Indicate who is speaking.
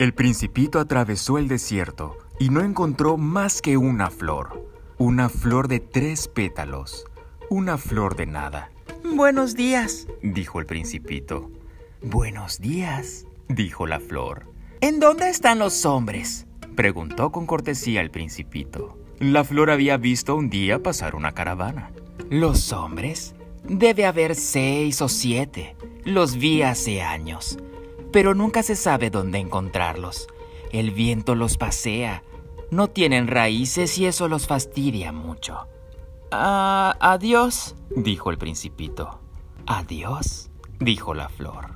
Speaker 1: El principito atravesó el desierto y no encontró más que una flor. Una flor de tres pétalos. Una flor de nada.
Speaker 2: Buenos días,
Speaker 1: dijo el principito.
Speaker 2: Buenos días,
Speaker 1: dijo la flor.
Speaker 2: ¿En dónde están los hombres?
Speaker 1: preguntó con cortesía el principito. La flor había visto un día pasar una caravana.
Speaker 2: ¿Los hombres? Debe haber seis o siete. Los vi hace años pero nunca se sabe dónde encontrarlos. El viento los pasea. No tienen raíces y eso los fastidia mucho.
Speaker 1: Ah, adiós, dijo el principito.
Speaker 2: Adiós,
Speaker 1: dijo la flor.